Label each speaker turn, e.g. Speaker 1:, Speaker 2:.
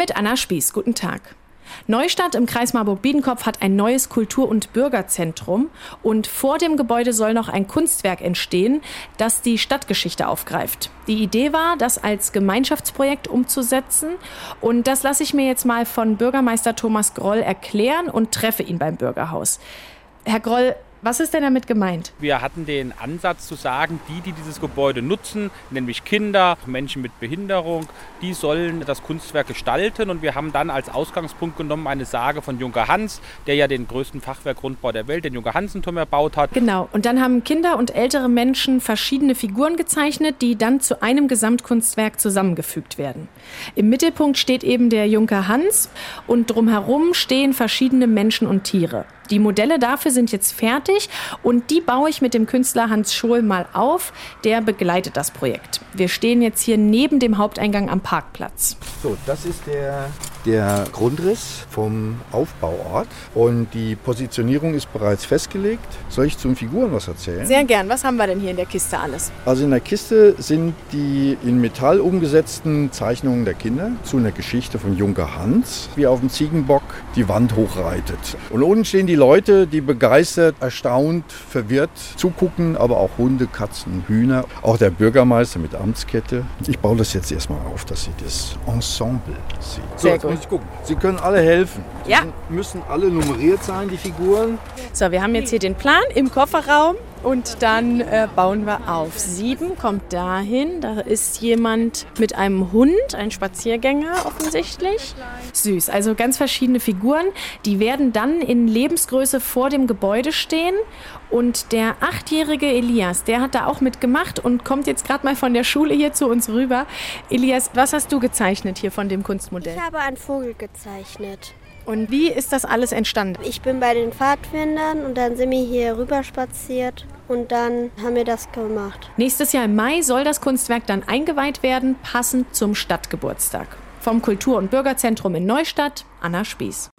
Speaker 1: Mit Anna Spieß, guten Tag. Neustadt im Kreis Marburg-Biedenkopf hat ein neues Kultur- und Bürgerzentrum und vor dem Gebäude soll noch ein Kunstwerk entstehen, das die Stadtgeschichte aufgreift. Die Idee war, das als Gemeinschaftsprojekt umzusetzen und das lasse ich mir jetzt mal von Bürgermeister Thomas Groll erklären und treffe ihn beim Bürgerhaus. Herr Groll, was ist denn damit gemeint?
Speaker 2: Wir hatten den Ansatz zu sagen, die, die dieses Gebäude nutzen, nämlich Kinder, Menschen mit Behinderung, die sollen das Kunstwerk gestalten. Und wir haben dann als Ausgangspunkt genommen eine Sage von Junker Hans, der ja den größten Fachwerkgrundbau der Welt, den Junker Hansenturm, erbaut hat.
Speaker 1: Genau. Und dann haben Kinder und ältere Menschen verschiedene Figuren gezeichnet, die dann zu einem Gesamtkunstwerk zusammengefügt werden. Im Mittelpunkt steht eben der Junker Hans und drumherum stehen verschiedene Menschen und Tiere. Die Modelle dafür sind jetzt fertig und die baue ich mit dem Künstler Hans Schohl mal auf. Der begleitet das Projekt. Wir stehen jetzt hier neben dem Haupteingang am Parkplatz.
Speaker 3: So, das ist der, der Grundriss vom Aufbauort und die Positionierung ist bereits festgelegt. Soll ich zum Figuren was erzählen?
Speaker 1: Sehr gern. Was haben wir denn hier in der Kiste alles?
Speaker 3: Also in der Kiste sind die in Metall umgesetzten Zeichnungen der Kinder zu einer Geschichte von Junker Hans, wie auf dem Ziegenbock die Wand hochreitet. Und unten stehen die Leute, die begeistert, erstaunt, verwirrt zugucken, aber auch Hunde, Katzen, Hühner. Auch der Bürgermeister mit Amtskette. Ich baue das jetzt erstmal auf, dass Sie das Ensemble sehen. So,
Speaker 1: Sehr gut.
Speaker 3: Ich gucken. Sie können alle helfen. Sie
Speaker 1: Ja.
Speaker 3: müssen alle nummeriert sein, die Figuren.
Speaker 1: So, wir haben jetzt hier den Plan im Kofferraum und dann äh, bauen wir auf. Sieben kommt dahin. Da ist jemand mit einem Hund, ein Spaziergänger offensichtlich. Süß, also ganz verschiedene Figuren. Die werden dann in Lebensgröße vor dem Gebäude stehen. Und der achtjährige Elias, der hat da auch mitgemacht und kommt jetzt gerade mal von der Schule hier zu uns rüber. Elias, was hast du gezeichnet hier von dem Kunstmodell?
Speaker 4: Ich habe einen Vogel gezeichnet.
Speaker 1: Und wie ist das alles entstanden?
Speaker 4: Ich bin bei den Pfadfindern und dann sind wir hier rüber spaziert und dann haben wir das gemacht.
Speaker 1: Nächstes Jahr im Mai soll das Kunstwerk dann eingeweiht werden, passend zum Stadtgeburtstag. Vom Kultur- und Bürgerzentrum in Neustadt, Anna Spieß.